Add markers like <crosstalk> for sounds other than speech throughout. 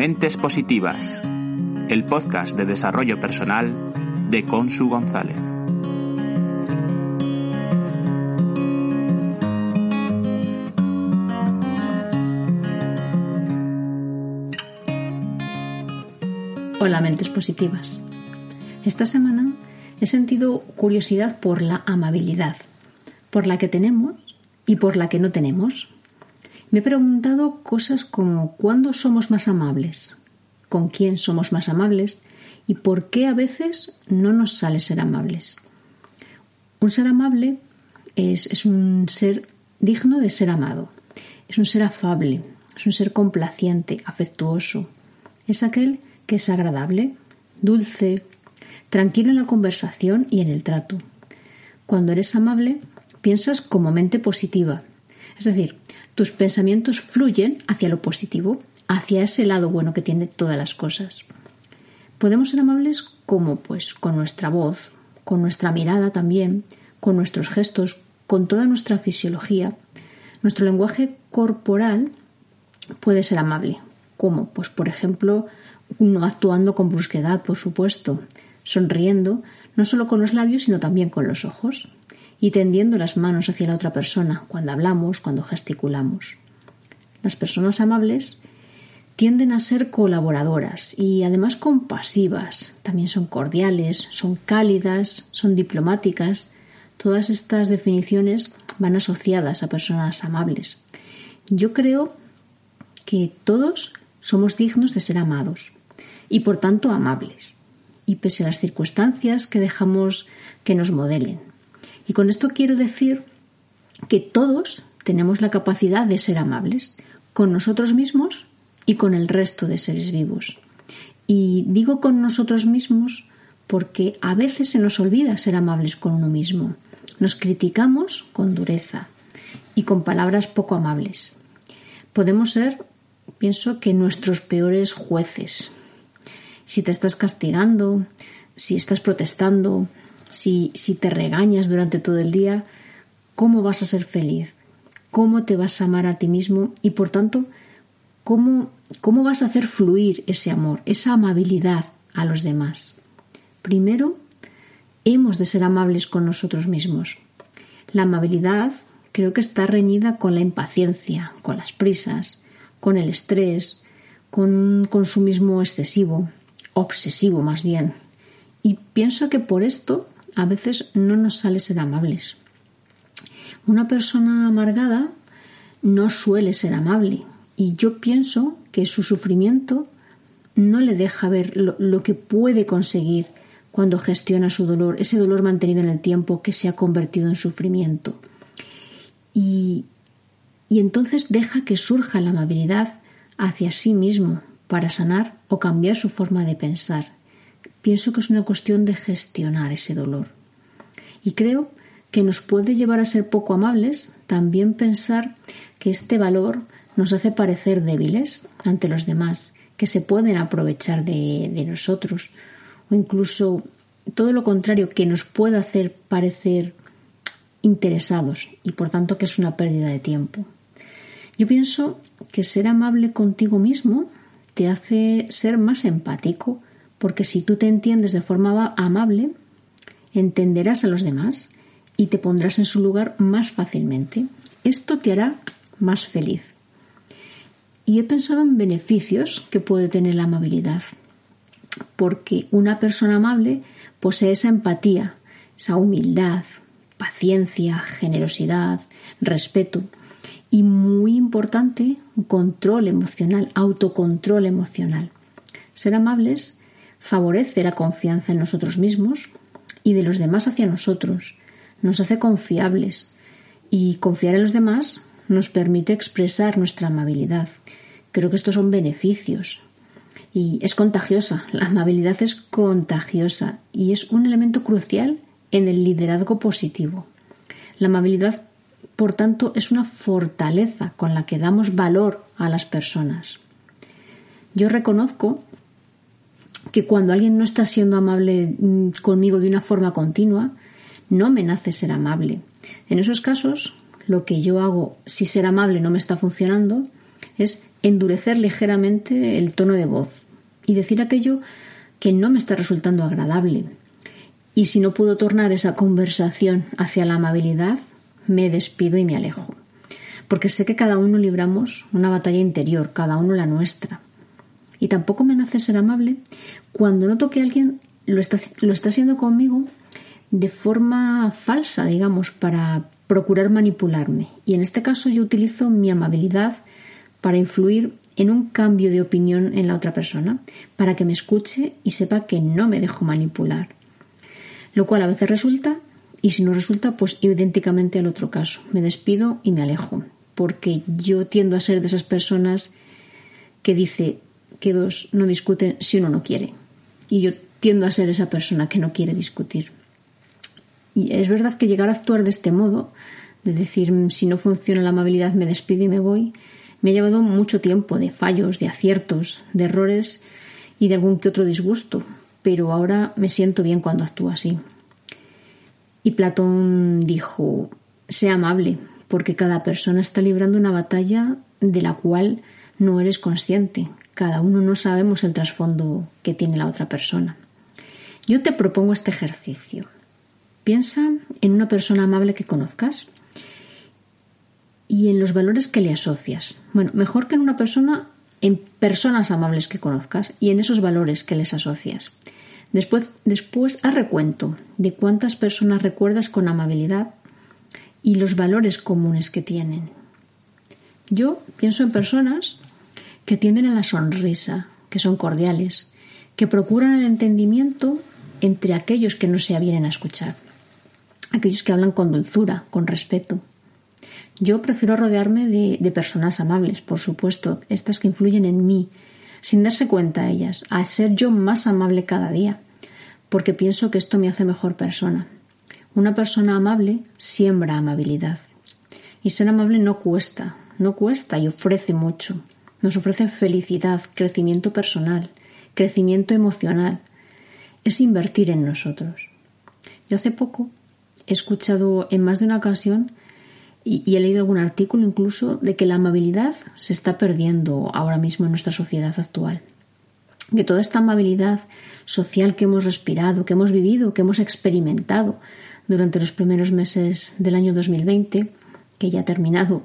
Mentes Positivas, el podcast de desarrollo personal de Consu González. Hola, Mentes Positivas. Esta semana he sentido curiosidad por la amabilidad, por la que tenemos y por la que no tenemos. Me he preguntado cosas como ¿cuándo somos más amables? ¿Con quién somos más amables? ¿Y por qué a veces no nos sale ser amables? Un ser amable es, es un ser digno de ser amado. Es un ser afable, es un ser complaciente, afectuoso. Es aquel que es agradable, dulce, tranquilo en la conversación y en el trato. Cuando eres amable, piensas como mente positiva. Es decir, tus pensamientos fluyen hacia lo positivo, hacia ese lado bueno que tiene todas las cosas. Podemos ser amables como pues con nuestra voz, con nuestra mirada también, con nuestros gestos, con toda nuestra fisiología. Nuestro lenguaje corporal puede ser amable, como pues por ejemplo actuando con brusquedad, por supuesto, sonriendo no solo con los labios, sino también con los ojos y tendiendo las manos hacia la otra persona cuando hablamos, cuando gesticulamos. Las personas amables tienden a ser colaboradoras y además compasivas. También son cordiales, son cálidas, son diplomáticas. Todas estas definiciones van asociadas a personas amables. Yo creo que todos somos dignos de ser amados y por tanto amables, y pese a las circunstancias que dejamos que nos modelen. Y con esto quiero decir que todos tenemos la capacidad de ser amables con nosotros mismos y con el resto de seres vivos. Y digo con nosotros mismos porque a veces se nos olvida ser amables con uno mismo. Nos criticamos con dureza y con palabras poco amables. Podemos ser, pienso que nuestros peores jueces. Si te estás castigando, si estás protestando, si, te regañas durante todo el día, ¿cómo vas a ser feliz? ¿Cómo te vas a amar a ti mismo? Y por tanto, ¿cómo, cómo vas a hacer fluir ese amor, esa amabilidad a los demás? Primero, hemos de ser amables con nosotros mismos. La amabilidad creo que está reñida con la impaciencia, con las prisas, con el estrés, con un consumismo excesivo, obsesivo más bien. Y pienso que por esto a veces no nos sale ser amables. Una persona amargada no suele ser amable y yo pienso que su sufrimiento no le deja ver lo, que puede conseguir cuando gestiona su dolor, ese dolor mantenido en el tiempo que se ha convertido en sufrimiento. Y, y entonces deja que surja la amabilidad hacia sí mismo para sanar o cambiar su forma de pensar pienso que es una cuestión de gestionar ese dolor. Y creo que nos puede llevar a ser poco amables también pensar que este valor nos hace parecer débiles ante los demás, que se pueden aprovechar de, nosotros, o incluso todo lo contrario, que nos puede hacer parecer interesados y por tanto que es una pérdida de tiempo. Yo pienso que ser amable contigo mismo te hace ser más empático, porque si tú te entiendes de forma amable, entenderás a los demás y te pondrás en su lugar más fácilmente. Esto te hará más feliz. Y he pensado en beneficios que puede tener la amabilidad, porque una persona amable posee esa empatía, esa humildad, paciencia, generosidad, respeto y muy importante, control emocional, autocontrol emocional. Ser amables favorece la confianza en nosotros mismos y de los demás hacia nosotros, nos hace confiables y confiar en los demás nos permite expresar nuestra amabilidad. Creo que estos son beneficios y es contagiosa, <laughs> la amabilidad es contagiosa y es un elemento crucial en el liderazgo positivo. La amabilidad, por tanto, es una fortaleza con la que damos valor a las personas. Yo reconozco que cuando alguien no está siendo amable mm, conmigo de una forma continua, no me nace ser amable. En esos casos, lo que yo hago si ser amable no me está funcionando es endurecer ligeramente el tono de voz y decir aquello que no me está resultando agradable. Y si no puedo tornar esa conversación hacia la amabilidad, me despido y me alejo. Porque sé que cada uno libramos una batalla interior, cada uno la nuestra. Y tampoco me nace ser amable cuando noto que alguien lo está, lo está haciendo conmigo de forma falsa, digamos, para procurar manipularme. Y en este caso yo utilizo mi amabilidad para influir en un cambio de opinión en la otra persona, para que me escuche y sepa que no me dejo manipular. Lo cual a veces resulta, y si no resulta, pues idénticamente al otro caso. Me despido y me alejo, porque yo tiendo a ser de esas personas que dice que dos no discuten si uno no quiere. Y yo tiendo a ser esa persona que no quiere discutir. Y es verdad que llegar a actuar de este modo, de decir si no funciona la amabilidad me despido y me voy, me ha llevado mucho tiempo de fallos, de aciertos, de errores y de algún que otro disgusto, pero ahora me siento bien cuando actúo así. Y Platón dijo, sea amable, porque cada persona está librando una batalla de la cual no eres consciente. Cada uno no sabemos el trasfondo que tiene la otra persona. Yo te propongo este ejercicio. Piensa en una persona amable que conozcas y en los valores que le asocias. Bueno, mejor que en una persona, en personas amables que conozcas y en esos valores que les asocias. Después, después haz recuento de cuántas personas recuerdas con amabilidad y los valores comunes que tienen. Yo pienso en personas que tienden a la sonrisa, que son cordiales, que procuran el entendimiento entre aquellos que no se avienen a escuchar aquellos que hablan con dulzura, con respeto. Yo prefiero rodearme de, personas amables, por supuesto, estas que influyen en mí, sin darse cuenta ellas, a ser yo más amable cada día, porque pienso que esto me hace mejor persona. Una persona amable siembra amabilidad. Y ser amable no cuesta, no cuesta y ofrece mucho. Nos ofrece felicidad, crecimiento personal, crecimiento emocional. Es invertir en nosotros. Yo hace poco he escuchado en más de una ocasión y, he leído algún artículo incluso de que la amabilidad se está perdiendo ahora mismo en nuestra sociedad actual. Que toda esta amabilidad social que hemos respirado, que hemos vivido, que hemos experimentado durante los primeros meses del año 2020, que ya ha terminado,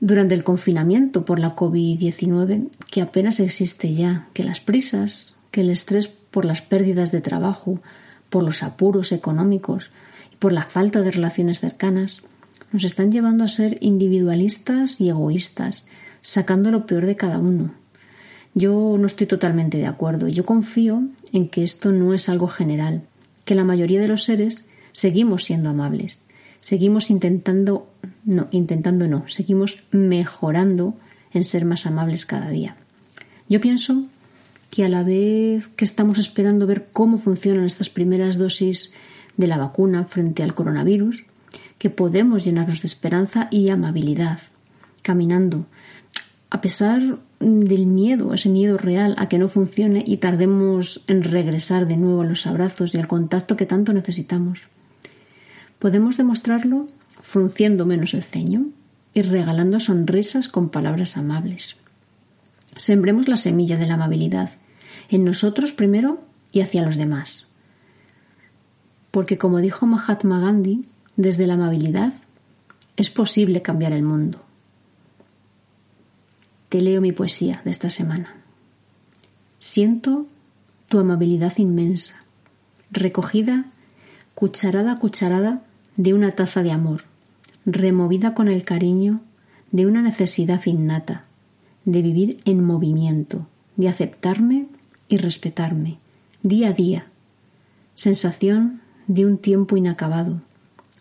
durante el confinamiento por la COVID-19, que apenas existe ya, que las prisas, que el estrés por las pérdidas de trabajo, por los apuros económicos, por la falta de relaciones cercanas, nos están llevando a ser individualistas y egoístas, sacando lo peor de cada uno. Yo no estoy totalmente de acuerdo. Yo confío en que esto no es algo general, que la mayoría de los seres seguimos siendo amables, seguimos intentando, no, intentando no, seguimos mejorando en ser más amables cada día. Yo pienso que a la vez que estamos esperando ver cómo funcionan estas primeras dosis de la vacuna frente al coronavirus, que podemos llenarnos de esperanza y amabilidad, caminando, a pesar del miedo, ese miedo real a que no funcione y tardemos en regresar de nuevo a los abrazos y al contacto que tanto necesitamos. Podemos demostrarlo frunciendo menos el ceño y regalando sonrisas con palabras amables. Sembremos la semilla de la amabilidad en nosotros primero y hacia los demás porque como dijo Mahatma Gandhi, desde la amabilidad es posible cambiar el mundo. Te leo mi poesía de esta semana. Siento tu amabilidad inmensa, recogida cucharada a cucharada de una taza de amor, removida con el cariño de una necesidad innata, de vivir en movimiento, de aceptarme y respetarme, día a día, sensación de un tiempo inacabado,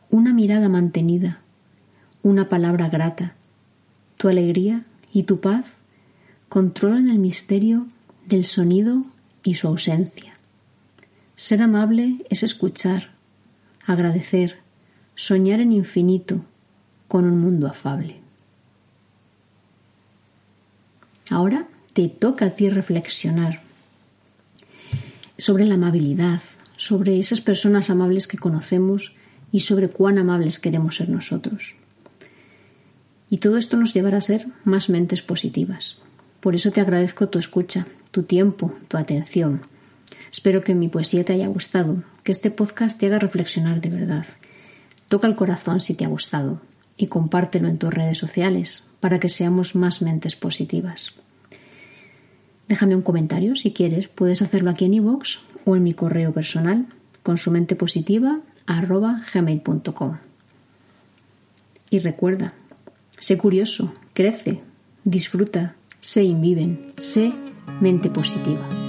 una mirada mantenida, una palabra grata, tu alegría y tu paz controlan el misterio del sonido y su ausencia. Ser amable es escuchar, agradecer, soñar en infinito con un mundo afable. Ahora te toca a ti reflexionar sobre la amabilidad, sobre esas personas amables que conocemos y sobre cuán amables queremos ser nosotros. Y todo esto nos llevará a ser más mentes positivas. Por eso te agradezco tu escucha, tu tiempo, tu atención. Espero que mi poesía te haya gustado, que este podcast te haga reflexionar de verdad. Toca el corazón si te ha gustado y compártelo en tus redes sociales para que seamos más mentes positivas. Déjame un comentario si quieres, puedes hacerlo aquí en iVoox o en mi correo personal con su mente positiva. Y recuerda, sé curioso, crece, disfruta, sé inviven, sé mente positiva.